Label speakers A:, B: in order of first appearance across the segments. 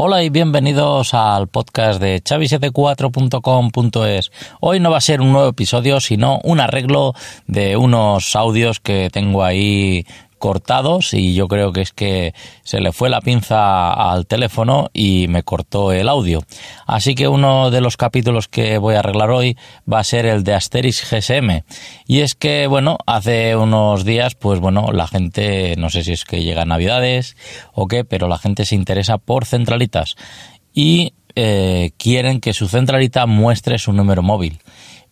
A: Hola y bienvenidos al podcast de chavi74.com.es. Hoy no va a ser un nuevo episodio, sino un arreglo de unos audios que tengo ahí cortados y yo creo que es que se le fue la pinza al teléfono y me cortó el audio. Así que uno de los capítulos que voy a arreglar hoy va a ser el de Asterix GSM. Y es que, bueno, hace unos días, pues bueno, la gente, no sé si es que llega Navidades o qué, pero la gente se interesa por centralitas y eh, quieren que su centralita muestre su número móvil.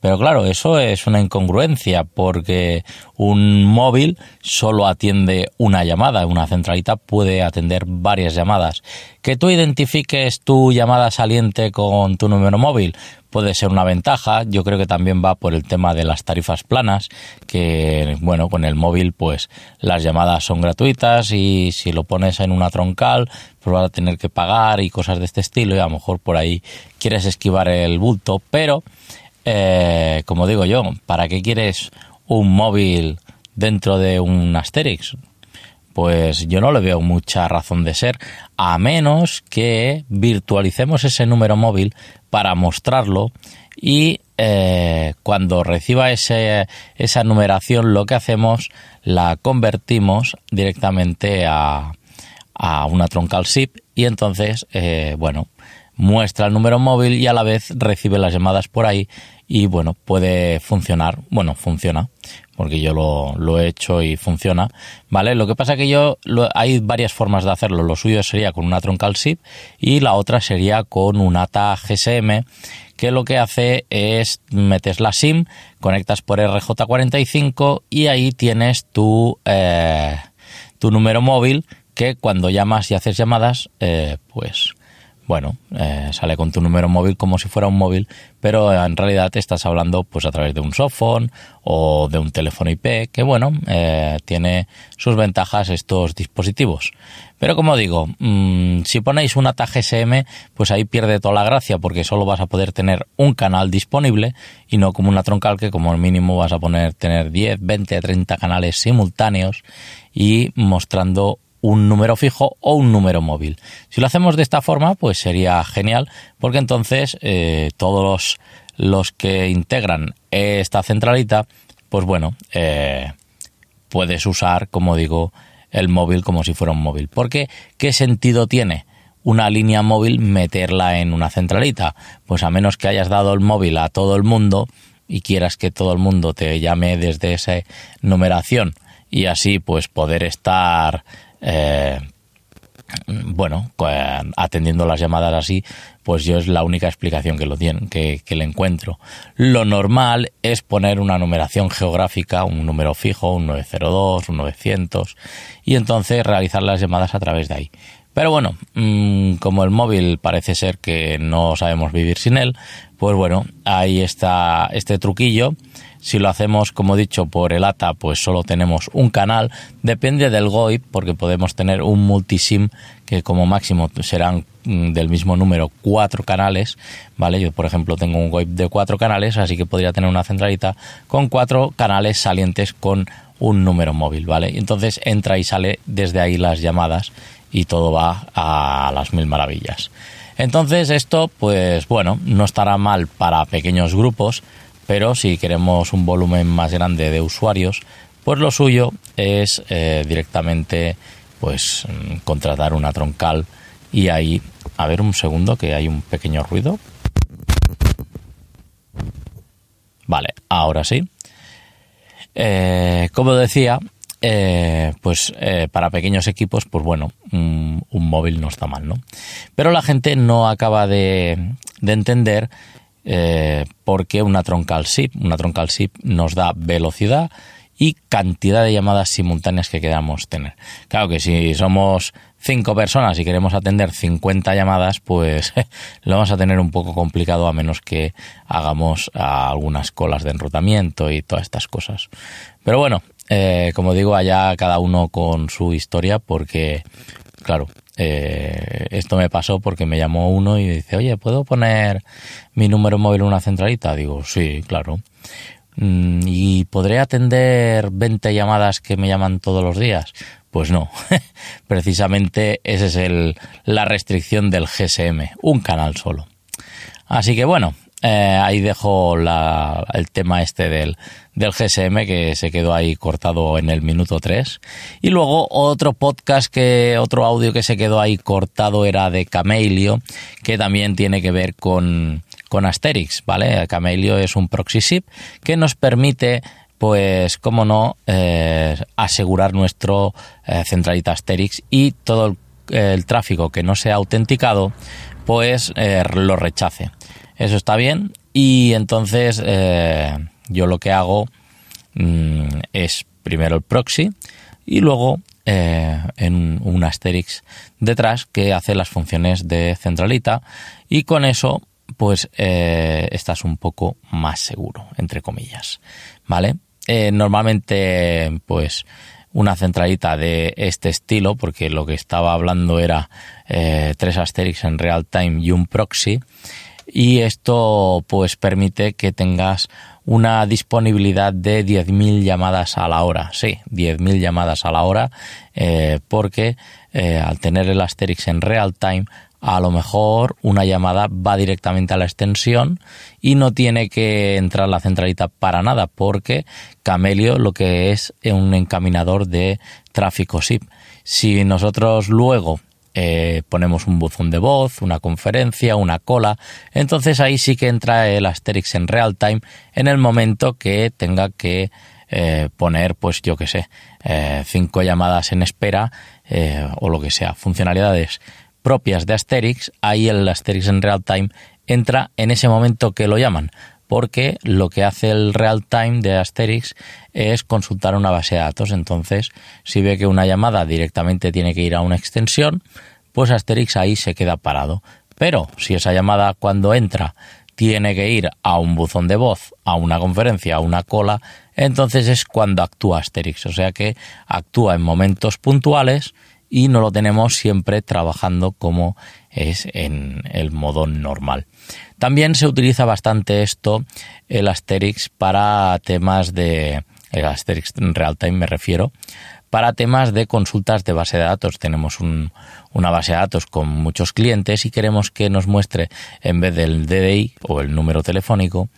A: Pero claro, eso es una incongruencia porque un móvil solo atiende una llamada, una centralita puede atender varias llamadas. Que tú identifiques tu llamada saliente con tu número móvil puede ser una ventaja, yo creo que también va por el tema de las tarifas planas, que bueno, con el móvil pues las llamadas son gratuitas y si lo pones en una troncal pues vas a tener que pagar y cosas de este estilo y a lo mejor por ahí quieres esquivar el bulto, pero eh, como digo yo, ¿para qué quieres un móvil dentro de un Asterix? Pues yo no le veo mucha razón de ser, a menos que virtualicemos ese número móvil para mostrarlo y eh, cuando reciba ese, esa numeración lo que hacemos la convertimos directamente a, a una troncal SIP y entonces, eh, bueno, muestra el número móvil y a la vez recibe las llamadas por ahí y bueno, puede funcionar, bueno, funciona, porque yo lo, he hecho y funciona, ¿vale? Lo que pasa que yo, hay varias formas de hacerlo, lo suyo sería con una troncal SIP y la otra sería con un ATA GSM, que lo que hace es metes la SIM, conectas por RJ45 y ahí tienes tu, eh, tu número móvil que cuando llamas y haces llamadas, eh, pues bueno, eh, sale con tu número móvil como si fuera un móvil, pero en realidad te estás hablando pues a través de un softphone o de un teléfono IP, que bueno, eh, tiene sus ventajas estos dispositivos. Pero como digo, mm, si ponéis una GSM, pues ahí pierde toda la gracia porque solo vas a poder tener un canal disponible y no como una troncal que como mínimo vas a poner tener 10, 20, 30 canales simultáneos y mostrando un número fijo o un número móvil. Si lo hacemos de esta forma, pues sería genial, porque entonces eh, todos los, que integran esta centralita, pues bueno, eh, puedes usar, como digo, el móvil como si fuera un móvil. Porque, ¿qué sentido tiene? una línea móvil meterla en una centralita. Pues a menos que hayas dado el móvil a todo el mundo y quieras que todo el mundo te llame desde esa numeración y así pues poder estar eh, bueno, atendiendo las llamadas así, pues yo es la única explicación que, lo tienen, que, le encuentro. Lo normal es poner una numeración geográfica, un número fijo, un 902, un 900, y entonces realizar las llamadas a través de ahí. Pero bueno, mm, como el móvil parece ser que no sabemos vivir sin él, pues bueno, ahí está este truquillo si lo hacemos, como he dicho, por el ATA, pues solo tenemos un canal. Depende del GOIP, porque podemos tener un multisim que como máximo serán mm, del mismo número cuatro canales, ¿vale? Yo, por ejemplo, tengo un GOIP de cuatro canales, así que podría tener una centralita con cuatro canales salientes con un número móvil, ¿vale? Entonces entra y sale desde ahí las llamadas y todo va a las mil maravillas. Entonces esto, pues bueno, no estará mal para pequeños grupos, pero si queremos un volumen más grande de usuarios, pues lo suyo es eh, directamente pues mm, contratar una troncal y ahí, a ver un segundo que hay un pequeño ruido. Vale, ahora sí. Eh, como decía, eh, pues para pequeños equipos, pues bueno, un, móvil no está mal, ¿no? Pero la gente no acaba de, de entender eh, porque una troncal SIP, una troncal SIP nos da velocidad y cantidad de llamadas simultáneas que queramos tener. Claro que si somos cinco personas y queremos atender 50 llamadas, pues lo vamos a tener un poco complicado a menos que hagamos algunas colas de enrutamiento y todas estas cosas. Pero bueno, eh, como digo, allá cada uno con su historia porque, claro, eh, esto me pasó porque me llamó uno y dice, oye, ¿puedo poner mi número móvil en una centralita? Digo, sí, claro. Mm, ¿Y podré atender 20 llamadas que me llaman todos los días? Pues no, precisamente esa es el, la restricción del GSM, un canal solo. Así que bueno, eh, ahí dejo el tema este del, del GSM que se quedó ahí cortado en el minuto 3. Y luego otro podcast que, otro audio que se quedó ahí cortado era de Camelio, que también tiene que ver con, con Asterix, ¿vale? Camelio es un proxy SIP que nos permite pues, cómo no, eh, asegurar nuestro eh, centralita Asterix y todo el, tráfico que no sea autenticado, pues lo rechace. Eso está bien y entonces yo lo que hago mm, es primero el proxy y luego en un Asterix detrás que hace las funciones de centralita y con eso pues estás un poco más seguro, entre comillas, ¿vale? Eh, normalmente, pues, una centralita de este estilo, porque lo que estaba hablando era eh, tres Asterix en real time y un proxy. Y esto, pues, permite que tengas una disponibilidad de 10.000 llamadas a la hora. Sí, 10.000 llamadas a la hora, eh, porque al tener el Asterix en real time, a lo mejor una llamada va directamente a la extensión y no tiene que entrar la centralita para nada porque Camelio lo que es un encaminador de tráfico SIP. Si nosotros luego eh, ponemos un buzón de voz, una conferencia, una cola, entonces ahí sí que entra el Asterix en real time en el momento que tenga que eh, poner, pues yo que sé, eh, cinco llamadas en espera o lo que sea, funcionalidades propias de Asterix, ahí el Asterix en real time entra en ese momento que lo llaman, porque lo que hace el real time de Asterix es consultar una base de datos. Entonces, si ve que una llamada directamente tiene que ir a una extensión, pues Asterix ahí se queda parado. Pero si esa llamada cuando entra tiene que ir a un buzón de voz, a una conferencia, a una cola, entonces es cuando actúa Asterix. O sea que actúa en momentos puntuales y no lo tenemos siempre trabajando como es en el modo normal. También se utiliza bastante esto, el Asterix, para temas de, el Asterix real time me refiero, para temas de consultas de base de datos. Tenemos una base de datos con muchos clientes y queremos que nos muestre, en vez del DDI o el número telefónico,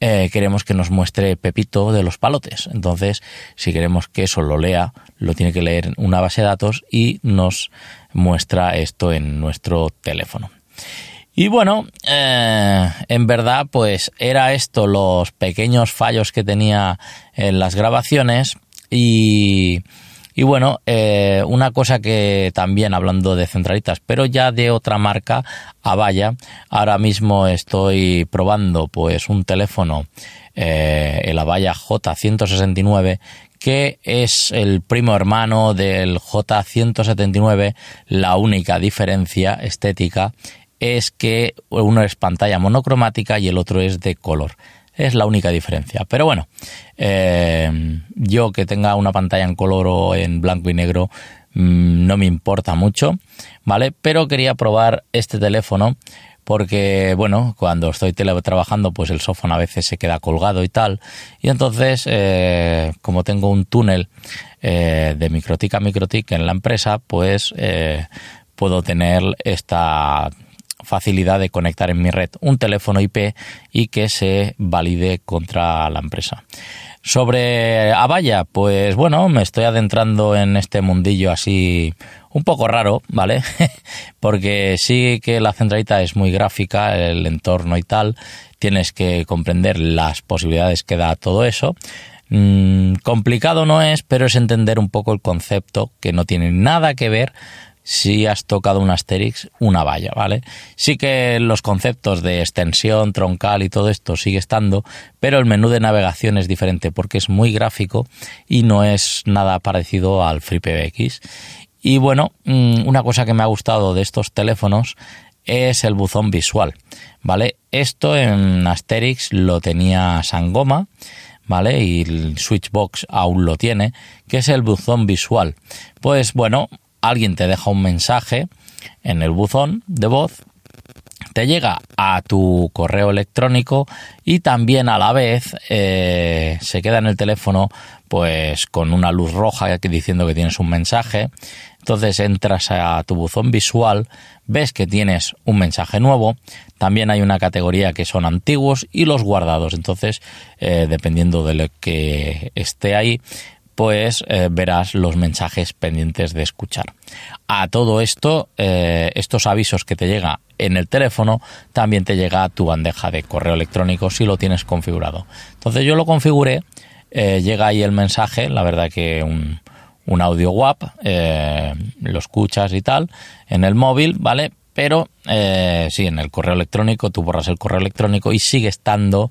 A: eh, queremos que nos muestre Pepito de los palotes. Entonces, si queremos que eso lo lea, lo tiene que leer en una base de datos y nos muestra esto en nuestro teléfono. Y bueno, eh, en verdad, pues era esto los pequeños fallos que tenía en las grabaciones y y bueno, eh, una cosa que también hablando de centralitas, pero ya de otra marca, Avaya, ahora mismo estoy probando pues un teléfono, eh, el Avaya J169, que es el primo hermano del J179, la única diferencia estética es que uno es pantalla monocromática y el otro es de color. Es la única diferencia. Pero bueno, eh, yo que tenga una pantalla en color o en blanco y negro mm, no me importa mucho, ¿vale? Pero quería probar este teléfono porque, bueno, cuando estoy teletrabajando, pues el sofón a veces se queda colgado y tal. Y entonces, eh, como tengo un túnel eh, de microtic a microtic en la empresa, pues puedo tener esta facilidad de conectar en mi red un teléfono IP y que se valide contra la empresa. Sobre Avaya, pues bueno, me estoy adentrando en este mundillo así un poco raro, ¿vale? Porque sí que la centralita es muy gráfica, el entorno y tal, tienes que comprender las posibilidades que da todo eso. Mm, complicado no es, pero es entender un poco el concepto que no tiene nada que ver si has tocado un Asterix, una valla, ¿vale? Sí que los conceptos de extensión, troncal y todo esto sigue estando, pero el menú de navegación es diferente porque es muy gráfico y no es nada parecido al FreePBX. Y bueno, mm, una cosa que me ha gustado de estos teléfonos es el buzón visual, ¿vale? Esto en Asterix lo tenía Sangoma, ¿vale? Y el Switchbox aún lo tiene, que es el buzón visual. Pues bueno, alguien te deja un mensaje en el buzón de voz, te llega a tu correo electrónico y también a la vez eh, se queda en el teléfono pues con una luz roja diciendo que tienes un mensaje. Entonces entras a tu buzón visual, ves que tienes un mensaje nuevo, también hay una categoría que son antiguos y los guardados. Entonces, eh, dependiendo de lo que esté ahí, pues eh, verás los mensajes pendientes de escuchar. A todo esto, eh, estos avisos que te llega en el teléfono, también te llega a tu bandeja de correo electrónico si lo tienes configurado. Entonces yo lo configuré, eh, llega ahí el mensaje, la verdad que un, un audio WAP, lo escuchas y tal, en el móvil, ¿vale? Pero sí, en el correo electrónico, tú borras el correo electrónico y sigue estando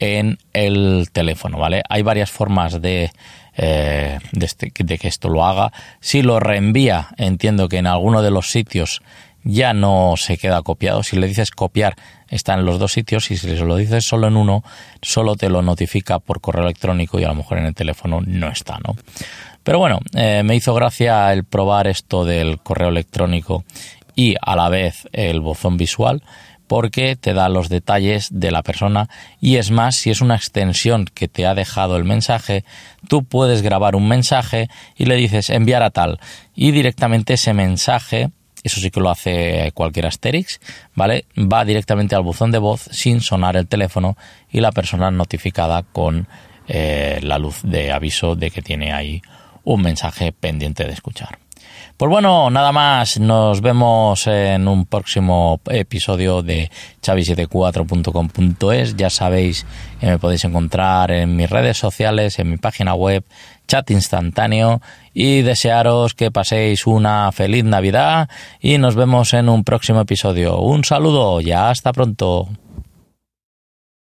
A: en el teléfono, ¿vale? Hay varias formas de eh, este, de, que esto lo haga. Si lo reenvía, entiendo que en alguno de los sitios ya no se queda copiado. Si le dices copiar, está en los dos sitios y si lo dices solo en uno, solo te lo notifica por correo electrónico y a lo mejor en el teléfono no está, ¿no? Pero bueno, eh, me hizo gracia el probar esto del correo electrónico y a la vez el bozón visual porque te da los detalles de la persona y es más, si es una extensión que te ha dejado el mensaje, tú puedes grabar un mensaje y le dices enviar a tal y directamente ese mensaje eso sí que lo hace cualquier Asterix, ¿vale? Va directamente al buzón de voz sin sonar el teléfono y la persona notificada con eh, la luz de aviso de que tiene ahí un mensaje pendiente de escuchar. Pues bueno, nada más, nos vemos en un próximo episodio de chavi74.com.es. Ya sabéis que me podéis encontrar en mis redes sociales, en mi página web, chat instantáneo y desearos que paséis una feliz Navidad y nos vemos en un próximo episodio. Un saludo, ya hasta pronto.